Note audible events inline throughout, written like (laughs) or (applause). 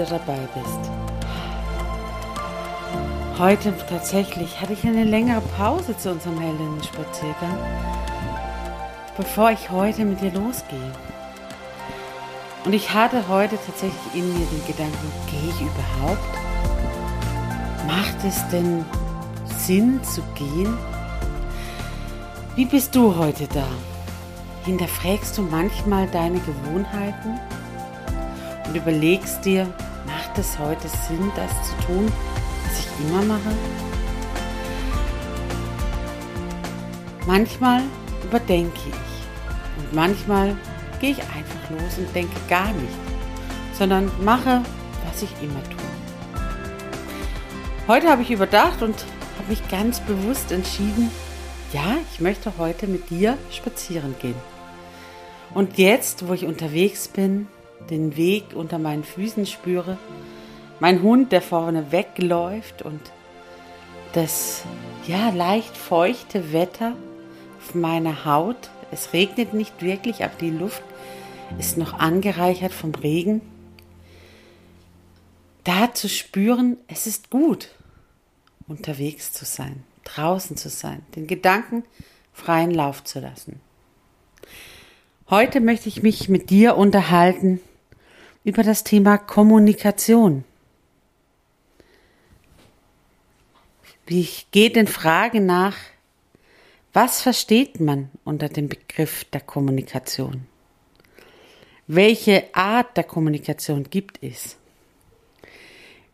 Wieder dabei bist. Heute tatsächlich hatte ich eine längere Pause zu unserem Heldinnen-Spaziergang, bevor ich heute mit dir losgehe. Und ich hatte heute tatsächlich in mir den Gedanken, gehe ich überhaupt? Macht es denn Sinn zu gehen? Wie bist du heute da? Hinterfragst du manchmal deine Gewohnheiten? und überlegst dir, es heute Sinn, das zu tun, was ich immer mache? Manchmal überdenke ich und manchmal gehe ich einfach los und denke gar nicht, sondern mache, was ich immer tue. Heute habe ich überdacht und habe mich ganz bewusst entschieden, ja, ich möchte heute mit dir spazieren gehen. Und jetzt, wo ich unterwegs bin, den Weg unter meinen Füßen spüre, mein Hund, der vorne wegläuft und das ja leicht feuchte Wetter auf meiner Haut. Es regnet nicht wirklich, aber die Luft ist noch angereichert vom Regen. Da zu spüren, es ist gut, unterwegs zu sein, draußen zu sein, den Gedanken freien Lauf zu lassen. Heute möchte ich mich mit dir unterhalten über das Thema Kommunikation. Ich gehe den Fragen nach, was versteht man unter dem Begriff der Kommunikation? Welche Art der Kommunikation gibt es?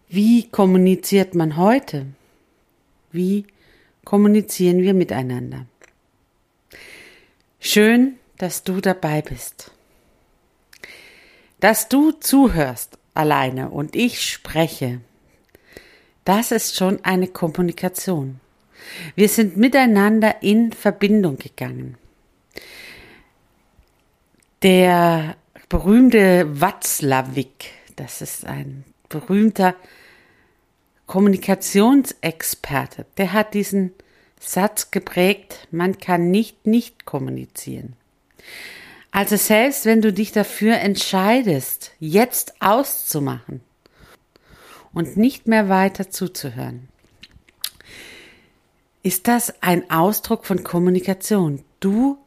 Wie kommuniziert man heute? Wie kommunizieren wir miteinander? Schön, dass du dabei bist. Dass du zuhörst alleine und ich spreche, das ist schon eine Kommunikation. Wir sind miteinander in Verbindung gegangen. Der berühmte Watzlawick, das ist ein berühmter Kommunikationsexperte, der hat diesen Satz geprägt, man kann nicht nicht kommunizieren. Also selbst wenn du dich dafür entscheidest, jetzt auszumachen und nicht mehr weiter zuzuhören, ist das ein Ausdruck von Kommunikation. Du,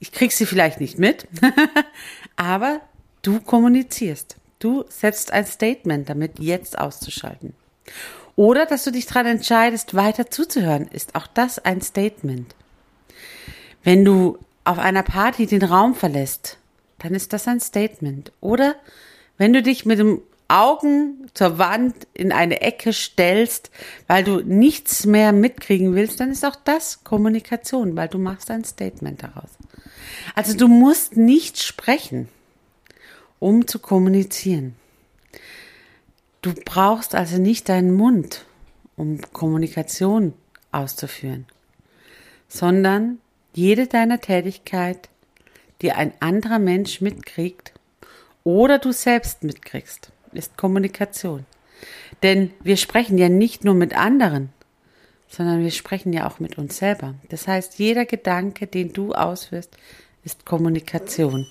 ich krieg sie vielleicht nicht mit, (laughs) aber du kommunizierst. Du setzt ein Statement damit, jetzt auszuschalten. Oder dass du dich daran entscheidest, weiter zuzuhören, ist auch das ein Statement. Wenn du auf einer Party den Raum verlässt, dann ist das ein Statement. Oder wenn du dich mit dem Augen zur Wand in eine Ecke stellst, weil du nichts mehr mitkriegen willst, dann ist auch das Kommunikation, weil du machst ein Statement daraus. Also du musst nicht sprechen, um zu kommunizieren. Du brauchst also nicht deinen Mund, um Kommunikation auszuführen, sondern jede deiner Tätigkeit, die ein anderer Mensch mitkriegt oder du selbst mitkriegst, ist Kommunikation. Denn wir sprechen ja nicht nur mit anderen, sondern wir sprechen ja auch mit uns selber. Das heißt, jeder Gedanke, den du ausführst, ist Kommunikation.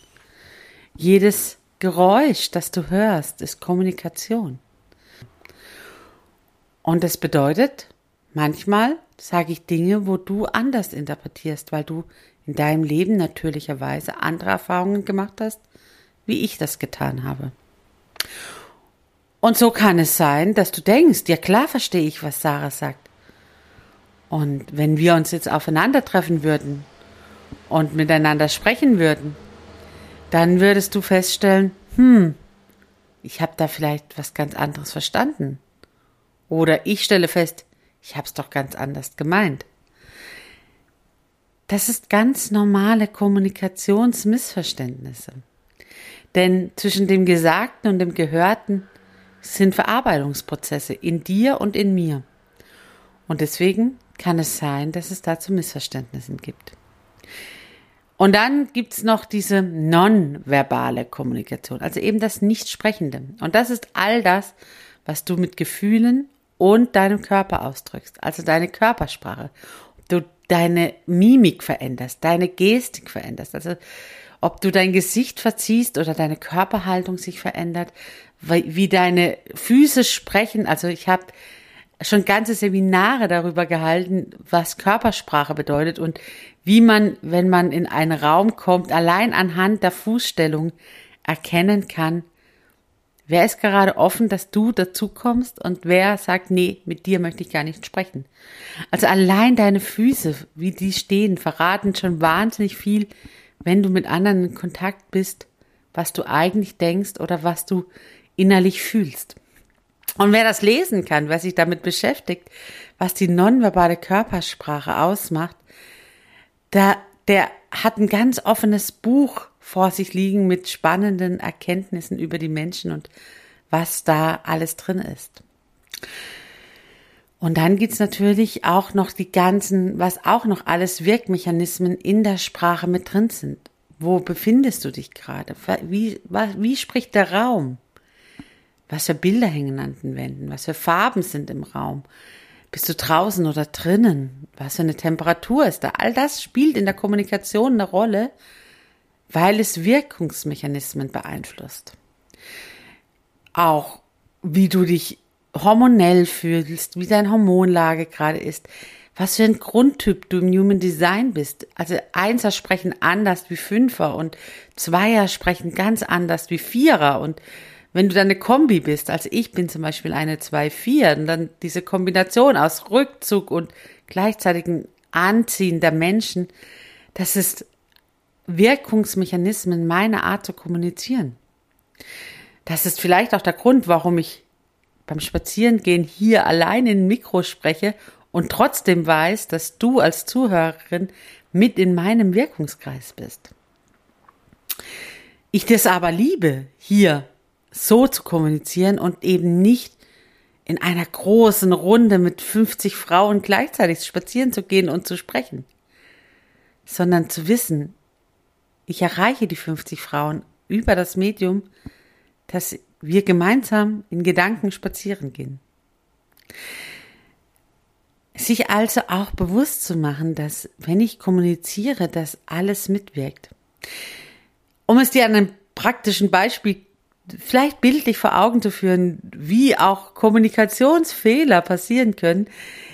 Jedes Geräusch, das du hörst, ist Kommunikation. Und das bedeutet, manchmal sage ich Dinge, wo du anders interpretierst, weil du in deinem Leben natürlicherweise andere Erfahrungen gemacht hast, wie ich das getan habe. Und so kann es sein, dass du denkst, ja klar verstehe ich, was Sarah sagt. Und wenn wir uns jetzt aufeinandertreffen würden und miteinander sprechen würden, dann würdest du feststellen, hm, ich habe da vielleicht was ganz anderes verstanden. Oder ich stelle fest, ich habe es doch ganz anders gemeint. Das ist ganz normale Kommunikationsmissverständnisse. Denn zwischen dem Gesagten und dem Gehörten sind Verarbeitungsprozesse in dir und in mir. Und deswegen kann es sein, dass es dazu Missverständnissen gibt. Und dann gibt's noch diese nonverbale Kommunikation, also eben das Nichtsprechende. Und das ist all das, was du mit Gefühlen und deinem Körper ausdrückst, also deine Körpersprache. Du deine Mimik veränderst, deine Gestik veränderst, also ob du dein Gesicht verziehst oder deine Körperhaltung sich verändert, wie deine Füße sprechen. Also ich habe schon ganze Seminare darüber gehalten, was Körpersprache bedeutet und wie man, wenn man in einen Raum kommt, allein anhand der Fußstellung erkennen kann, wer ist gerade offen, dass du dazu kommst und wer sagt, nee, mit dir möchte ich gar nicht sprechen. Also allein deine Füße, wie die stehen, verraten schon wahnsinnig viel wenn du mit anderen in Kontakt bist, was du eigentlich denkst oder was du innerlich fühlst. Und wer das lesen kann, wer sich damit beschäftigt, was die nonverbale Körpersprache ausmacht, der, der hat ein ganz offenes Buch vor sich liegen mit spannenden Erkenntnissen über die Menschen und was da alles drin ist. Und dann gibt's natürlich auch noch die ganzen, was auch noch alles Wirkmechanismen in der Sprache mit drin sind. Wo befindest du dich gerade? Wie, wie spricht der Raum? Was für Bilder hängen an den Wänden? Was für Farben sind im Raum? Bist du draußen oder drinnen? Was für eine Temperatur ist da? All das spielt in der Kommunikation eine Rolle, weil es Wirkungsmechanismen beeinflusst. Auch wie du dich hormonell fühlst, wie deine Hormonlage gerade ist, was für ein Grundtyp du im Human Design bist. Also Einser sprechen anders wie Fünfer und Zweier sprechen ganz anders wie Vierer und wenn du dann eine Kombi bist, also ich bin zum Beispiel eine 2-4 und dann diese Kombination aus Rückzug und gleichzeitigen Anziehen der Menschen, das ist Wirkungsmechanismen meiner Art zu kommunizieren. Das ist vielleicht auch der Grund, warum ich beim Spazierengehen hier allein in Mikro spreche und trotzdem weiß, dass du als Zuhörerin mit in meinem Wirkungskreis bist. Ich das aber liebe, hier so zu kommunizieren und eben nicht in einer großen Runde mit 50 Frauen gleichzeitig spazieren zu gehen und zu sprechen, sondern zu wissen, ich erreiche die 50 Frauen über das Medium, dass wir gemeinsam in Gedanken spazieren gehen. Sich also auch bewusst zu machen, dass wenn ich kommuniziere, dass alles mitwirkt. Um es dir an einem praktischen Beispiel vielleicht bildlich vor Augen zu führen, wie auch Kommunikationsfehler passieren können,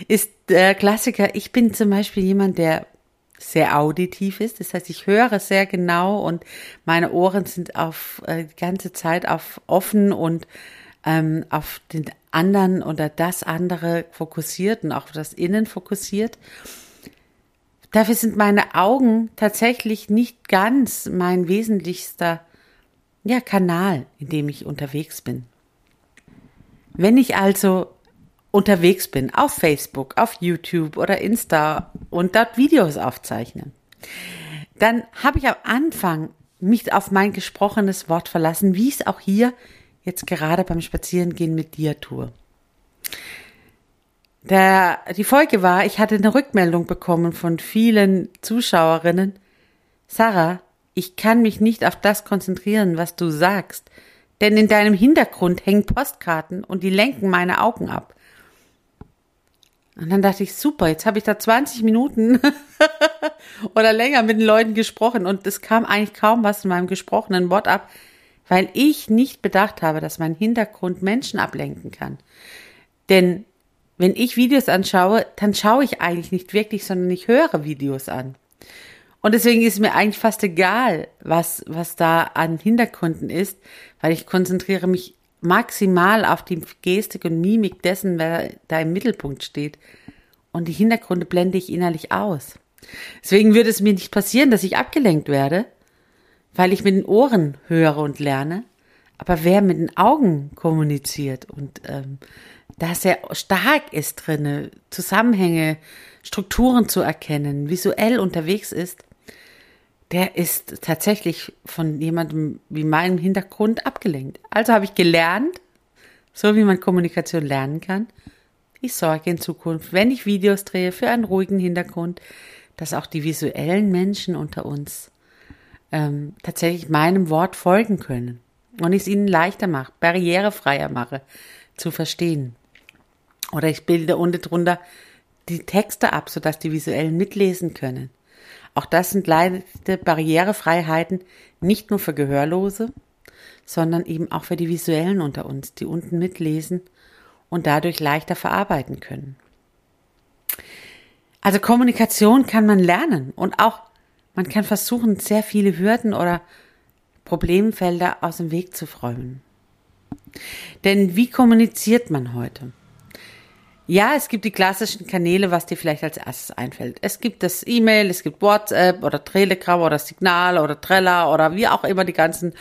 ist der Klassiker, ich bin zum Beispiel jemand, der sehr auditiv ist. Das heißt, ich höre sehr genau und meine Ohren sind auf äh, die ganze Zeit auf offen und ähm, auf den anderen oder das andere fokussiert und auch das Innen fokussiert. Dafür sind meine Augen tatsächlich nicht ganz mein wesentlichster ja, Kanal, in dem ich unterwegs bin. Wenn ich also unterwegs bin, auf Facebook, auf YouTube oder Insta und dort Videos aufzeichne, dann habe ich am Anfang mich auf mein gesprochenes Wort verlassen, wie ich es auch hier jetzt gerade beim Spazierengehen mit dir tue. Der, die Folge war, ich hatte eine Rückmeldung bekommen von vielen Zuschauerinnen. Sarah, ich kann mich nicht auf das konzentrieren, was du sagst, denn in deinem Hintergrund hängen Postkarten und die lenken meine Augen ab. Und dann dachte ich, super, jetzt habe ich da 20 Minuten (laughs) oder länger mit den Leuten gesprochen und es kam eigentlich kaum was in meinem gesprochenen Wort ab, weil ich nicht bedacht habe, dass mein Hintergrund Menschen ablenken kann. Denn wenn ich Videos anschaue, dann schaue ich eigentlich nicht wirklich, sondern ich höre Videos an. Und deswegen ist mir eigentlich fast egal, was, was da an Hintergründen ist, weil ich konzentriere mich maximal auf die Gestik und Mimik dessen, wer da im Mittelpunkt steht. Und die Hintergründe blende ich innerlich aus. Deswegen würde es mir nicht passieren, dass ich abgelenkt werde, weil ich mit den Ohren höre und lerne. Aber wer mit den Augen kommuniziert und ähm, da sehr stark ist drinne, Zusammenhänge, Strukturen zu erkennen, visuell unterwegs ist, der ist tatsächlich von jemandem wie meinem Hintergrund abgelenkt. Also habe ich gelernt, so wie man Kommunikation lernen kann. Ich sorge in Zukunft, wenn ich Videos drehe, für einen ruhigen Hintergrund, dass auch die visuellen Menschen unter uns ähm, tatsächlich meinem Wort folgen können und ich es ihnen leichter mache, barrierefreier mache, zu verstehen. Oder ich bilde unten drunter die Texte ab, sodass die visuellen mitlesen können. Auch das sind leichte Barrierefreiheiten, nicht nur für Gehörlose, sondern eben auch für die Visuellen unter uns, die unten mitlesen und dadurch leichter verarbeiten können. Also Kommunikation kann man lernen und auch man kann versuchen, sehr viele Hürden oder Problemfelder aus dem Weg zu räumen. Denn wie kommuniziert man heute? Ja, es gibt die klassischen Kanäle, was dir vielleicht als erstes einfällt. Es gibt das E-Mail, es gibt WhatsApp oder Telegram oder Signal oder Trella oder wie auch immer die ganzen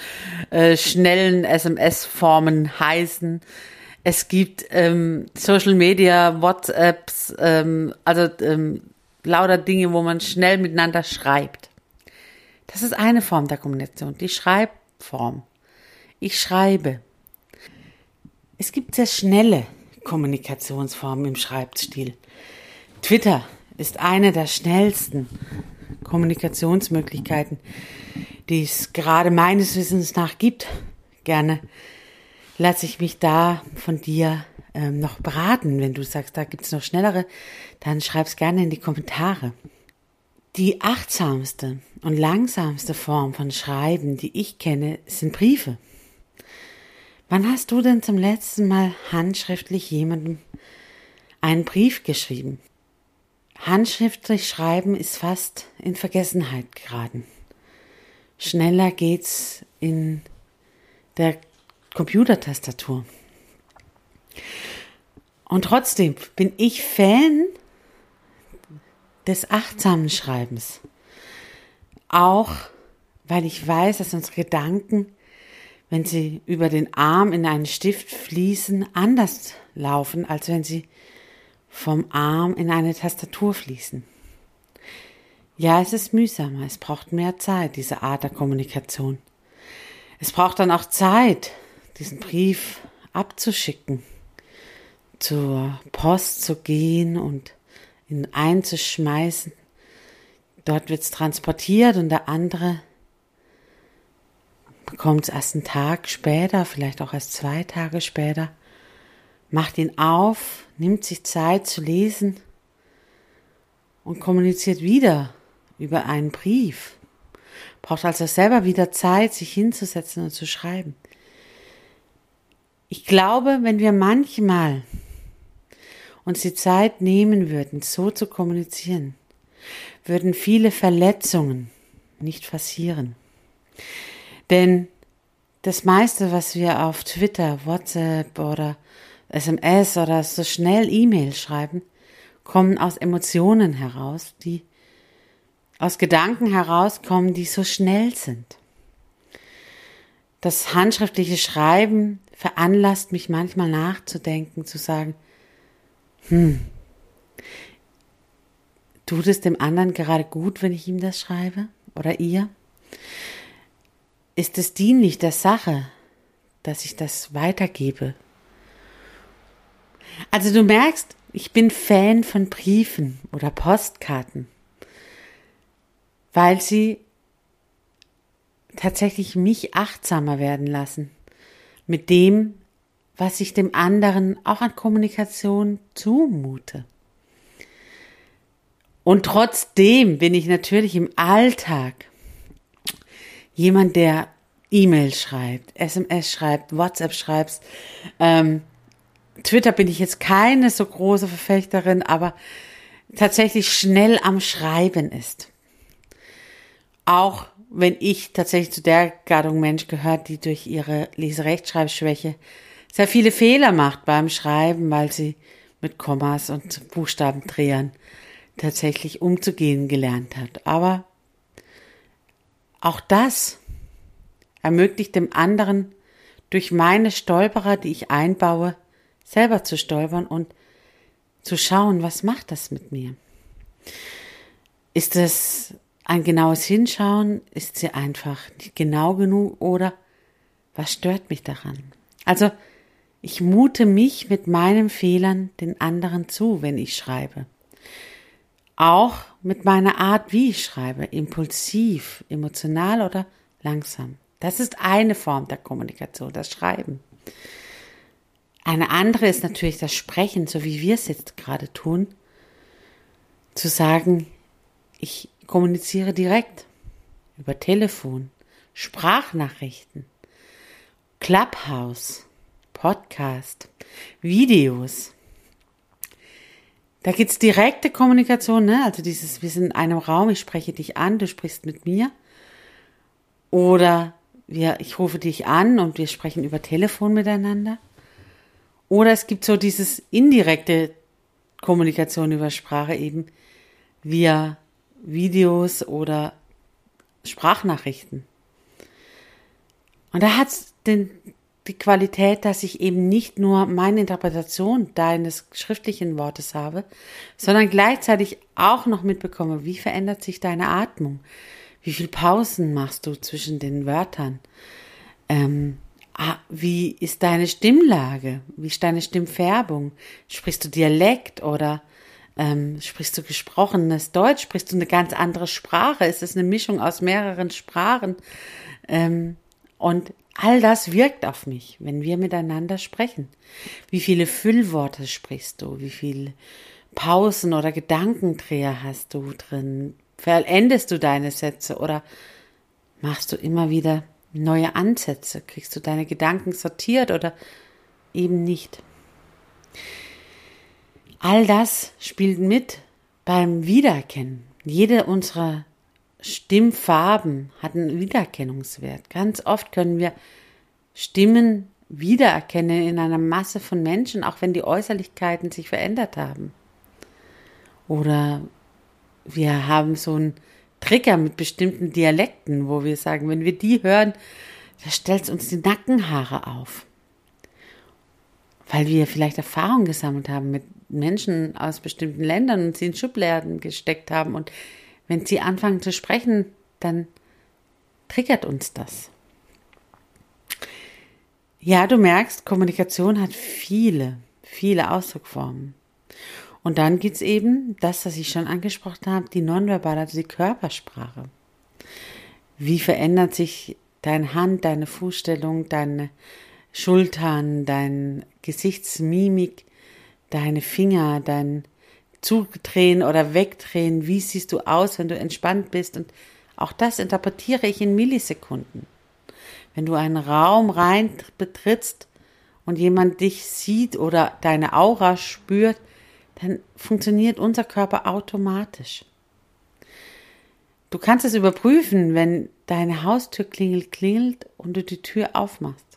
äh, schnellen SMS-Formen heißen. Es gibt ähm, Social Media, WhatsApps, ähm, also ähm, lauter Dinge, wo man schnell miteinander schreibt. Das ist eine Form der Kommunikation, die Schreibform. Ich schreibe. Es gibt sehr schnelle Kommunikationsformen im Schreibstil. Twitter ist eine der schnellsten Kommunikationsmöglichkeiten, die es gerade meines Wissens nach gibt. Gerne lasse ich mich da von dir ähm, noch beraten. Wenn du sagst, da gibt es noch schnellere, dann schreib's gerne in die Kommentare. Die achtsamste und langsamste Form von Schreiben, die ich kenne, sind Briefe. Wann hast du denn zum letzten Mal handschriftlich jemandem einen Brief geschrieben? Handschriftlich schreiben ist fast in Vergessenheit geraten. Schneller geht's in der Computertastatur. Und trotzdem bin ich Fan des achtsamen Schreibens. Auch weil ich weiß, dass unsere Gedanken wenn sie über den Arm in einen Stift fließen, anders laufen, als wenn sie vom Arm in eine Tastatur fließen. Ja, es ist mühsamer, es braucht mehr Zeit, diese Art der Kommunikation. Es braucht dann auch Zeit, diesen Brief abzuschicken, zur Post zu gehen und ihn einzuschmeißen. Dort wird's transportiert und der andere bekommt es erst einen Tag später, vielleicht auch erst zwei Tage später, macht ihn auf, nimmt sich Zeit zu lesen und kommuniziert wieder über einen Brief. Braucht also selber wieder Zeit, sich hinzusetzen und zu schreiben. Ich glaube, wenn wir manchmal uns die Zeit nehmen würden, so zu kommunizieren, würden viele Verletzungen nicht passieren. Denn das meiste, was wir auf Twitter, WhatsApp oder SMS oder so schnell E-Mail schreiben, kommen aus Emotionen heraus, die aus Gedanken herauskommen, die so schnell sind. Das handschriftliche Schreiben veranlasst mich manchmal nachzudenken, zu sagen, hm, tut es dem anderen gerade gut, wenn ich ihm das schreibe oder ihr? Ist es dienlich der Sache, dass ich das weitergebe. Also du merkst, ich bin Fan von Briefen oder Postkarten, weil sie tatsächlich mich achtsamer werden lassen mit dem, was ich dem anderen auch an Kommunikation zumute. Und trotzdem bin ich natürlich im Alltag jemand, der E-Mail schreibt, SMS schreibt, WhatsApp schreibt, ähm, Twitter bin ich jetzt keine so große Verfechterin, aber tatsächlich schnell am Schreiben ist. Auch wenn ich tatsächlich zu der Gattung Mensch gehört, die durch ihre Leserechtschreibschwäche sehr viele Fehler macht beim Schreiben, weil sie mit Kommas und Buchstabendrehern tatsächlich umzugehen gelernt hat. Aber auch das ermöglicht dem anderen durch meine Stolperer, die ich einbaue, selber zu stolpern und zu schauen, was macht das mit mir? Ist es ein genaues Hinschauen? Ist sie einfach nicht genau genug oder was stört mich daran? Also, ich mute mich mit meinen Fehlern den anderen zu, wenn ich schreibe. Auch mit meiner Art, wie ich schreibe, impulsiv, emotional oder langsam. Das ist eine Form der Kommunikation, das Schreiben. Eine andere ist natürlich das Sprechen, so wie wir es jetzt gerade tun. Zu sagen, ich kommuniziere direkt über Telefon, Sprachnachrichten, Clubhouse, Podcast, Videos. Da geht's direkte Kommunikation, ne? Also dieses, wir sind in einem Raum, ich spreche dich an, du sprichst mit mir. Oder wir, ich rufe dich an und wir sprechen über Telefon miteinander. Oder es gibt so dieses indirekte Kommunikation über Sprache eben via Videos oder Sprachnachrichten. Und da hat es die Qualität, dass ich eben nicht nur meine Interpretation deines schriftlichen Wortes habe, sondern gleichzeitig auch noch mitbekomme, wie verändert sich deine Atmung, wie viel Pausen machst du zwischen den Wörtern, ähm, Ah, wie ist deine Stimmlage? Wie ist deine Stimmfärbung? Sprichst du Dialekt oder ähm, sprichst du gesprochenes Deutsch? Sprichst du eine ganz andere Sprache? Ist es eine Mischung aus mehreren Sprachen? Ähm, und all das wirkt auf mich, wenn wir miteinander sprechen. Wie viele Füllworte sprichst du? Wie viele Pausen oder Gedankendreher hast du drin? Vollendest du deine Sätze oder machst du immer wieder neue Ansätze? Kriegst du deine Gedanken sortiert oder eben nicht? All das spielt mit beim Wiedererkennen. Jede unserer Stimmfarben hat einen Wiedererkennungswert. Ganz oft können wir Stimmen wiedererkennen in einer Masse von Menschen, auch wenn die Äußerlichkeiten sich verändert haben. Oder wir haben so ein Trigger mit bestimmten Dialekten, wo wir sagen, wenn wir die hören, da stellt es uns die Nackenhaare auf. Weil wir vielleicht Erfahrungen gesammelt haben mit Menschen aus bestimmten Ländern und sie in Schubladen gesteckt haben. Und wenn sie anfangen zu sprechen, dann triggert uns das. Ja, du merkst, Kommunikation hat viele, viele Ausdruckformen. Und dann gibt's eben das, was ich schon angesprochen habe, die nonverbale, also die Körpersprache. Wie verändert sich deine Hand, deine Fußstellung, deine Schultern, dein Gesichtsmimik, deine Finger, dein Zudrehen oder Wegdrehen, wie siehst du aus, wenn du entspannt bist und auch das interpretiere ich in Millisekunden. Wenn du einen Raum rein betrittst und jemand dich sieht oder deine Aura spürt, dann funktioniert unser Körper automatisch. Du kannst es überprüfen, wenn deine Haustür klingelt, klingelt und du die Tür aufmachst.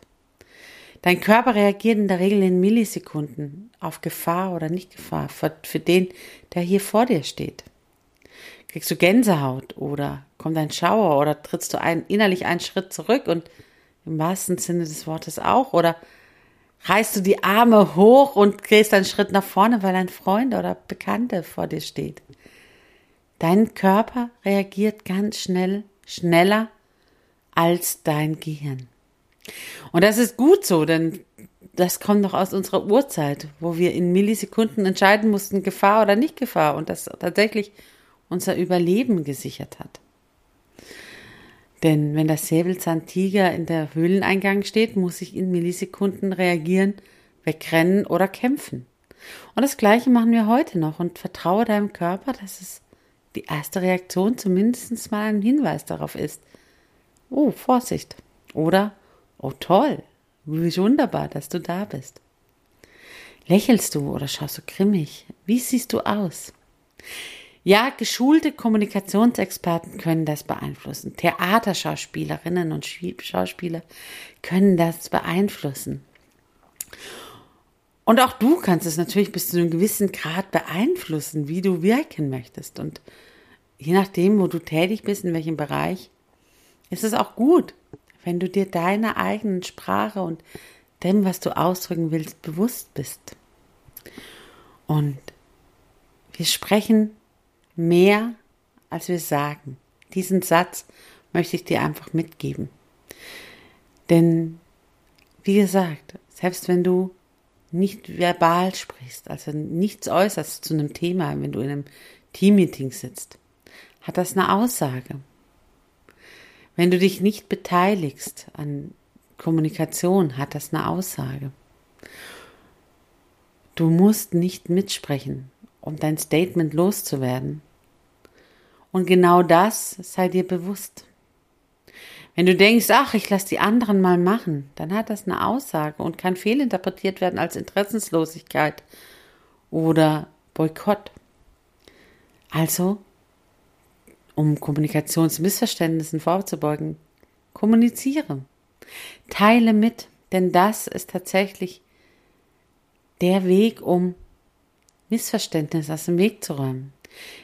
Dein Körper reagiert in der Regel in Millisekunden auf Gefahr oder nicht Gefahr für, für den, der hier vor dir steht. Kriegst du Gänsehaut oder kommt ein Schauer oder trittst du ein, innerlich einen Schritt zurück und im wahrsten Sinne des Wortes auch oder reißt du die Arme hoch und gehst einen Schritt nach vorne, weil ein Freund oder Bekannte vor dir steht. Dein Körper reagiert ganz schnell, schneller als dein Gehirn. Und das ist gut so, denn das kommt noch aus unserer Urzeit, wo wir in Millisekunden entscheiden mussten, Gefahr oder nicht Gefahr und das tatsächlich unser Überleben gesichert hat. Denn wenn der Säbelzahntiger in der Höhleneingang steht, muss ich in Millisekunden reagieren, wegrennen oder kämpfen. Und das Gleiche machen wir heute noch und vertraue deinem Körper, dass es die erste Reaktion zumindest mal ein Hinweis darauf ist. Oh, Vorsicht. Oder, oh toll, wie wunderbar, dass du da bist. Lächelst du oder schaust du grimmig? Wie siehst du aus? Ja, geschulte Kommunikationsexperten können das beeinflussen. Theaterschauspielerinnen und Schauspieler können das beeinflussen. Und auch du kannst es natürlich bis zu einem gewissen Grad beeinflussen, wie du wirken möchtest. Und je nachdem, wo du tätig bist, in welchem Bereich, ist es auch gut, wenn du dir deiner eigenen Sprache und dem, was du ausdrücken willst, bewusst bist. Und wir sprechen mehr, als wir sagen. Diesen Satz möchte ich dir einfach mitgeben. Denn, wie gesagt, selbst wenn du nicht verbal sprichst, also nichts äußerst zu einem Thema, wenn du in einem Teammeeting sitzt, hat das eine Aussage. Wenn du dich nicht beteiligst an Kommunikation, hat das eine Aussage. Du musst nicht mitsprechen, um dein Statement loszuwerden. Und genau das sei dir bewusst. Wenn du denkst, ach, ich lasse die anderen mal machen, dann hat das eine Aussage und kann fehlinterpretiert werden als Interessenslosigkeit oder Boykott. Also, um Kommunikationsmissverständnissen vorzubeugen, kommuniziere. Teile mit, denn das ist tatsächlich der Weg, um Missverständnisse aus dem Weg zu räumen.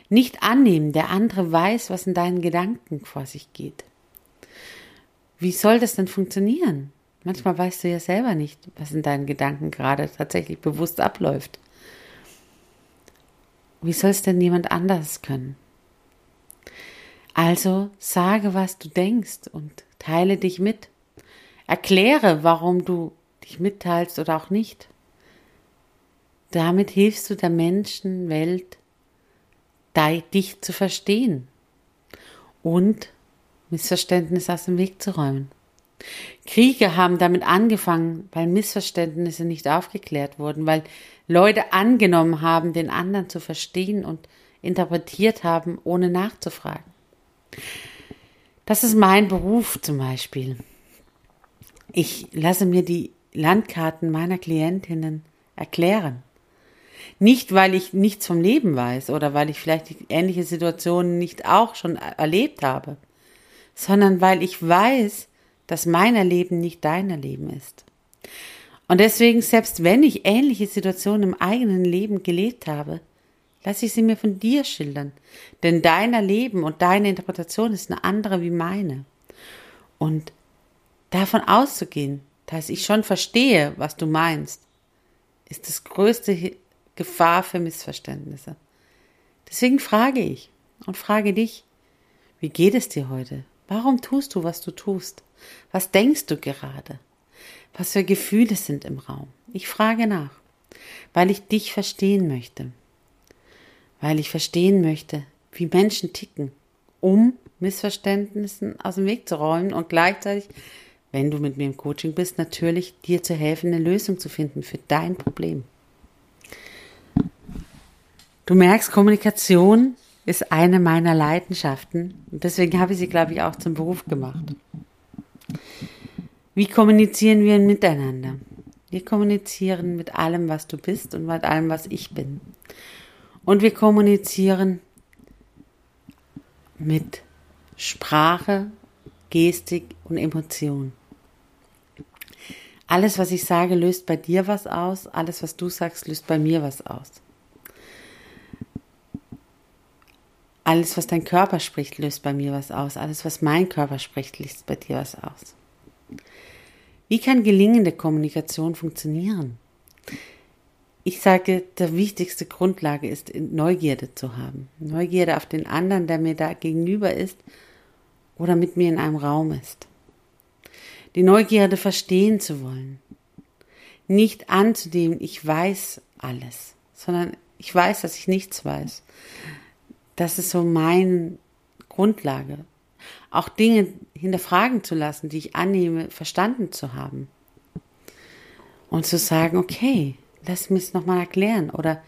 Nicht annehmen, der andere weiß, was in deinen Gedanken vor sich geht. Wie soll das denn funktionieren? Manchmal weißt du ja selber nicht, was in deinen Gedanken gerade tatsächlich bewusst abläuft. Wie soll es denn jemand anders können? Also sage, was du denkst und teile dich mit. Erkläre, warum du dich mitteilst oder auch nicht. Damit hilfst du der Menschenwelt, dich zu verstehen und Missverständnisse aus dem Weg zu räumen. Kriege haben damit angefangen, weil Missverständnisse nicht aufgeklärt wurden, weil Leute angenommen haben, den anderen zu verstehen und interpretiert haben, ohne nachzufragen. Das ist mein Beruf zum Beispiel. Ich lasse mir die Landkarten meiner Klientinnen erklären. Nicht, weil ich nichts vom Leben weiß oder weil ich vielleicht ähnliche Situationen nicht auch schon erlebt habe, sondern weil ich weiß, dass mein Leben nicht dein Leben ist. Und deswegen, selbst wenn ich ähnliche Situationen im eigenen Leben gelebt habe, lasse ich sie mir von dir schildern. Denn deiner Leben und deine Interpretation ist eine andere wie meine. Und davon auszugehen, dass ich schon verstehe, was du meinst, ist das größte Gefahr für Missverständnisse. Deswegen frage ich und frage dich, wie geht es dir heute? Warum tust du, was du tust? Was denkst du gerade? Was für Gefühle sind im Raum? Ich frage nach, weil ich dich verstehen möchte. Weil ich verstehen möchte, wie Menschen ticken, um Missverständnissen aus dem Weg zu räumen und gleichzeitig, wenn du mit mir im Coaching bist, natürlich dir zu helfen, eine Lösung zu finden für dein Problem. Du merkst, Kommunikation ist eine meiner Leidenschaften und deswegen habe ich sie, glaube ich, auch zum Beruf gemacht. Wie kommunizieren wir miteinander? Wir kommunizieren mit allem, was du bist und mit allem, was ich bin. Und wir kommunizieren mit Sprache, Gestik und Emotion. Alles, was ich sage, löst bei dir was aus. Alles, was du sagst, löst bei mir was aus. Alles, was dein Körper spricht, löst bei mir was aus. Alles, was mein Körper spricht, löst bei dir was aus. Wie kann gelingende Kommunikation funktionieren? Ich sage, der wichtigste Grundlage ist, Neugierde zu haben. Neugierde auf den anderen, der mir da gegenüber ist oder mit mir in einem Raum ist. Die Neugierde verstehen zu wollen. Nicht anzunehmen, ich weiß alles, sondern ich weiß, dass ich nichts weiß. Das ist so meine Grundlage. Auch Dinge hinterfragen zu lassen, die ich annehme, verstanden zu haben. Und zu sagen, okay, lass mich es nochmal erklären oder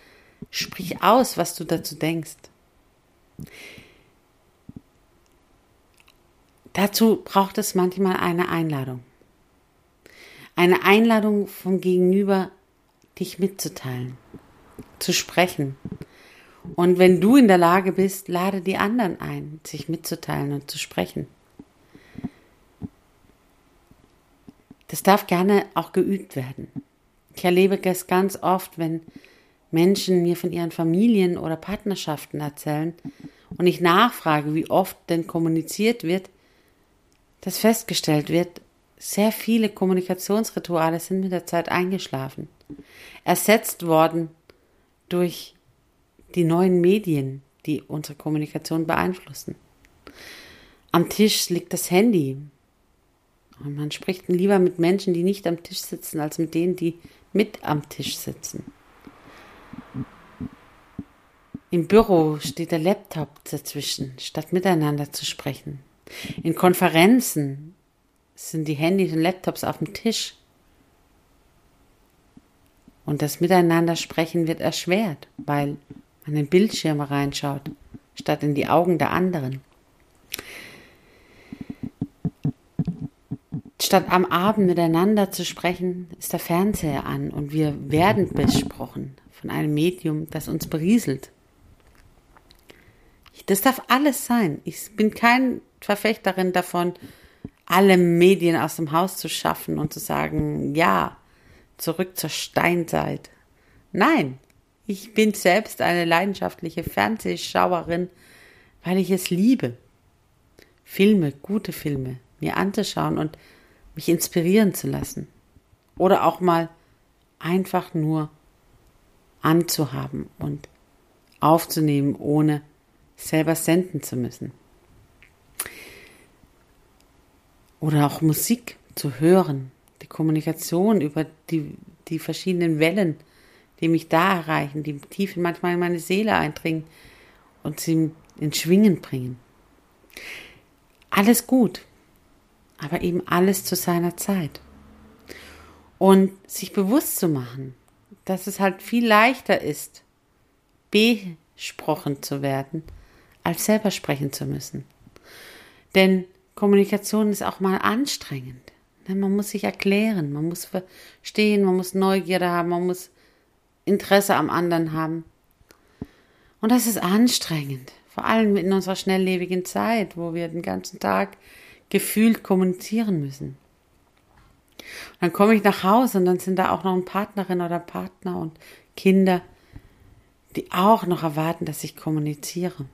sprich aus, was du dazu denkst. Dazu braucht es manchmal eine Einladung. Eine Einladung vom Gegenüber, dich mitzuteilen, zu sprechen. Und wenn du in der Lage bist, lade die anderen ein, sich mitzuteilen und zu sprechen. Das darf gerne auch geübt werden. Ich erlebe es ganz oft, wenn Menschen mir von ihren Familien oder Partnerschaften erzählen und ich nachfrage, wie oft denn kommuniziert wird, dass festgestellt wird, sehr viele Kommunikationsrituale sind mit der Zeit eingeschlafen, ersetzt worden durch die neuen Medien, die unsere Kommunikation beeinflussen. Am Tisch liegt das Handy. Und man spricht lieber mit Menschen, die nicht am Tisch sitzen, als mit denen, die mit am Tisch sitzen. Im Büro steht der Laptop dazwischen, statt miteinander zu sprechen. In Konferenzen sind die Handys und Laptops auf dem Tisch. Und das Miteinander sprechen wird erschwert, weil man in Bildschirme reinschaut, statt in die Augen der anderen. Statt am Abend miteinander zu sprechen, ist der Fernseher an und wir werden besprochen von einem Medium, das uns berieselt. Das darf alles sein. Ich bin kein Verfechterin davon, alle Medien aus dem Haus zu schaffen und zu sagen, ja, zurück zur Steinzeit. Nein, ich bin selbst eine leidenschaftliche Fernsehschauerin, weil ich es liebe, Filme, gute Filme, mir anzuschauen und mich inspirieren zu lassen. Oder auch mal einfach nur anzuhaben und aufzunehmen, ohne selber senden zu müssen. Oder auch Musik zu hören, die Kommunikation über die, die verschiedenen Wellen, die mich da erreichen, die tief manchmal in meine Seele eindringen und sie in Schwingen bringen. Alles gut, aber eben alles zu seiner Zeit. Und sich bewusst zu machen, dass es halt viel leichter ist, besprochen zu werden, als selber sprechen zu müssen. Denn Kommunikation ist auch mal anstrengend. Ne, man muss sich erklären, man muss verstehen, man muss Neugierde haben, man muss Interesse am anderen haben. Und das ist anstrengend, vor allem in unserer schnelllebigen Zeit, wo wir den ganzen Tag gefühlt kommunizieren müssen. Und dann komme ich nach Hause und dann sind da auch noch eine Partnerin oder Partner und Kinder, die auch noch erwarten, dass ich kommuniziere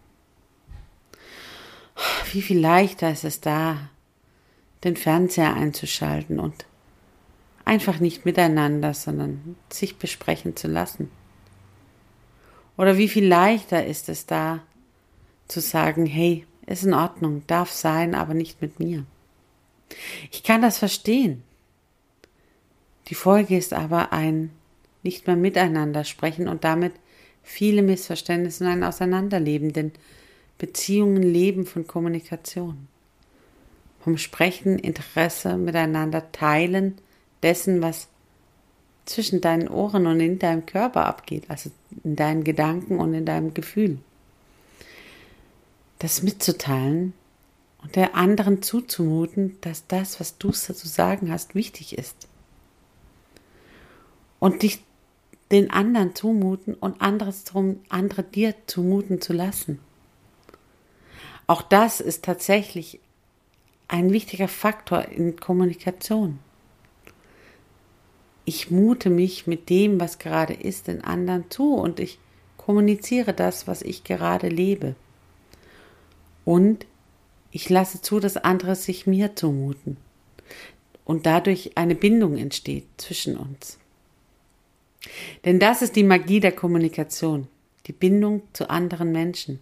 wie viel leichter ist es da, den Fernseher einzuschalten und einfach nicht miteinander, sondern sich besprechen zu lassen. Oder wie viel leichter ist es da, zu sagen, hey, ist in Ordnung, darf sein, aber nicht mit mir. Ich kann das verstehen. Die Folge ist aber ein nicht mehr miteinander sprechen und damit viele Missverständnisse und ein Auseinanderleben, denn Beziehungen leben von Kommunikation. Vom Sprechen, Interesse miteinander teilen dessen, was zwischen deinen Ohren und in deinem Körper abgeht, also in deinen Gedanken und in deinem Gefühl. Das mitzuteilen und der anderen zuzumuten, dass das, was du zu sagen hast, wichtig ist. Und dich den anderen zumuten und anderes drum, andere dir zumuten zu lassen. Auch das ist tatsächlich ein wichtiger Faktor in Kommunikation. Ich mute mich mit dem, was gerade ist, den anderen zu und ich kommuniziere das, was ich gerade lebe. Und ich lasse zu, dass andere sich mir zumuten und dadurch eine Bindung entsteht zwischen uns. Denn das ist die Magie der Kommunikation, die Bindung zu anderen Menschen.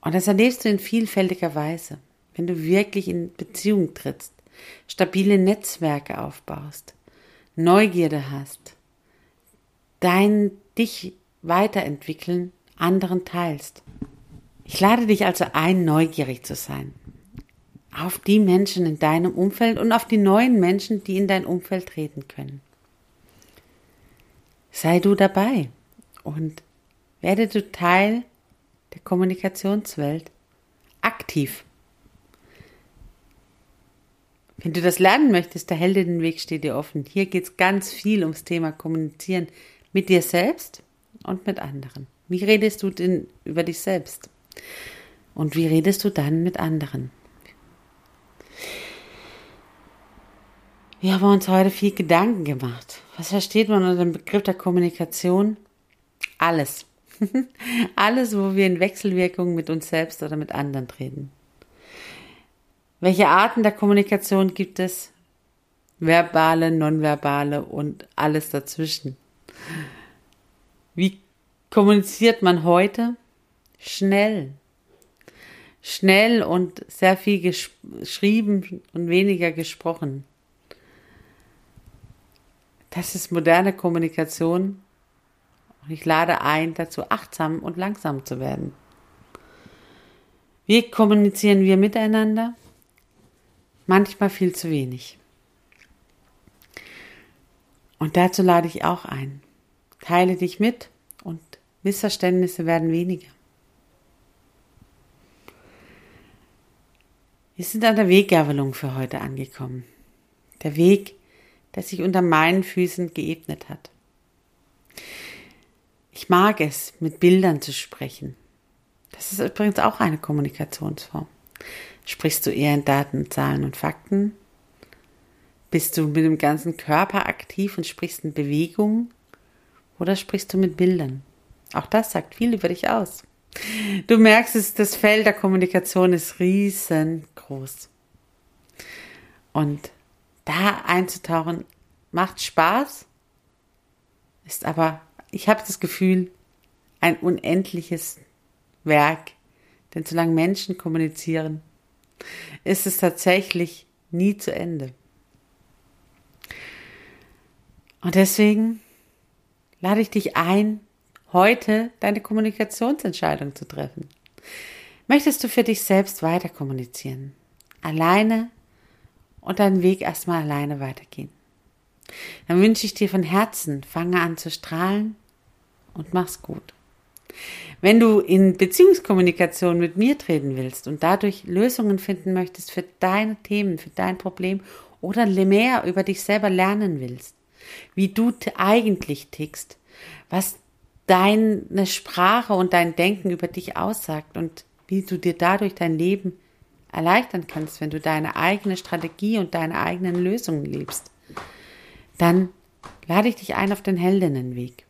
Und das erlebst du in vielfältiger Weise, wenn du wirklich in Beziehung trittst, stabile Netzwerke aufbaust, Neugierde hast, dein dich weiterentwickeln anderen teilst. Ich lade dich also ein, neugierig zu sein. Auf die Menschen in deinem Umfeld und auf die neuen Menschen, die in dein Umfeld treten können. Sei du dabei und werde du Teil der Kommunikationswelt aktiv. Wenn du das lernen möchtest, der Heldinnenweg steht dir offen. Hier geht es ganz viel ums Thema Kommunizieren mit dir selbst und mit anderen. Wie redest du denn über dich selbst? Und wie redest du dann mit anderen? Wir haben uns heute viel Gedanken gemacht. Was versteht man unter dem Begriff der Kommunikation? Alles. (laughs) Alles, wo wir in Wechselwirkung mit uns selbst oder mit anderen treten. Welche Arten der Kommunikation gibt es? Verbale, nonverbale und alles dazwischen. Wie kommuniziert man heute? Schnell. Schnell und sehr viel geschrieben und weniger gesprochen. Das ist moderne Kommunikation ich lade ein, dazu achtsam und langsam zu werden. Wie kommunizieren wir miteinander? Manchmal viel zu wenig. Und dazu lade ich auch ein. Teile dich mit und Missverständnisse werden weniger. Wir sind an der Weggabelung für heute angekommen. Der Weg der sich unter meinen Füßen geebnet hat. Ich mag es, mit Bildern zu sprechen. Das ist übrigens auch eine Kommunikationsform. Sprichst du eher in Daten, Zahlen und Fakten? Bist du mit dem ganzen Körper aktiv und sprichst in Bewegungen? Oder sprichst du mit Bildern? Auch das sagt viel über dich aus. Du merkst es, das Feld der Kommunikation ist riesengroß. Und da einzutauchen macht Spaß, ist aber, ich habe das Gefühl, ein unendliches Werk. Denn solange Menschen kommunizieren, ist es tatsächlich nie zu Ende. Und deswegen lade ich dich ein, heute deine Kommunikationsentscheidung zu treffen. Möchtest du für dich selbst weiter kommunizieren? Alleine und deinen Weg erstmal alleine weitergehen. Dann wünsche ich dir von Herzen, fange an zu strahlen und mach's gut. Wenn du in Beziehungskommunikation mit mir treten willst und dadurch Lösungen finden möchtest für deine Themen, für dein Problem oder mehr über dich selber lernen willst, wie du eigentlich tickst, was deine Sprache und dein Denken über dich aussagt und wie du dir dadurch dein Leben erleichtern kannst, wenn du deine eigene Strategie und deine eigenen Lösungen liebst, dann lade ich dich ein auf den Heldinnenweg.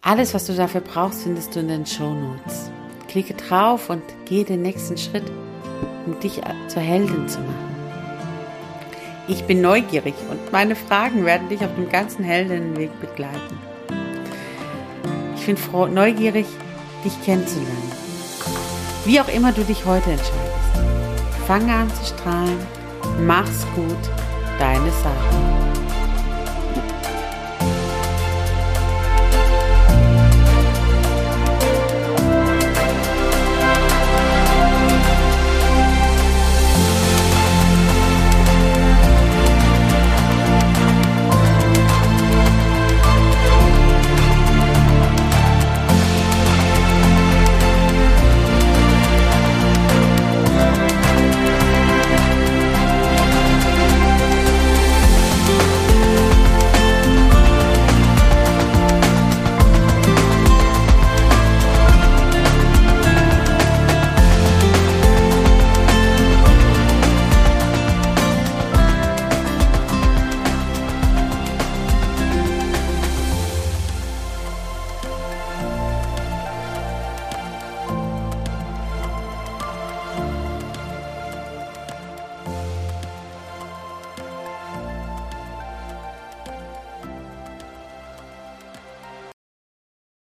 Alles, was du dafür brauchst, findest du in den Show Notes. Klicke drauf und geh den nächsten Schritt, um dich zur Heldin zu machen. Ich bin neugierig und meine Fragen werden dich auf dem ganzen Heldinnenweg begleiten. Ich bin froh, neugierig, dich kennenzulernen. Wie auch immer du dich heute entscheidest. Fange an zu strahlen. Mach's gut. Deine Sarah.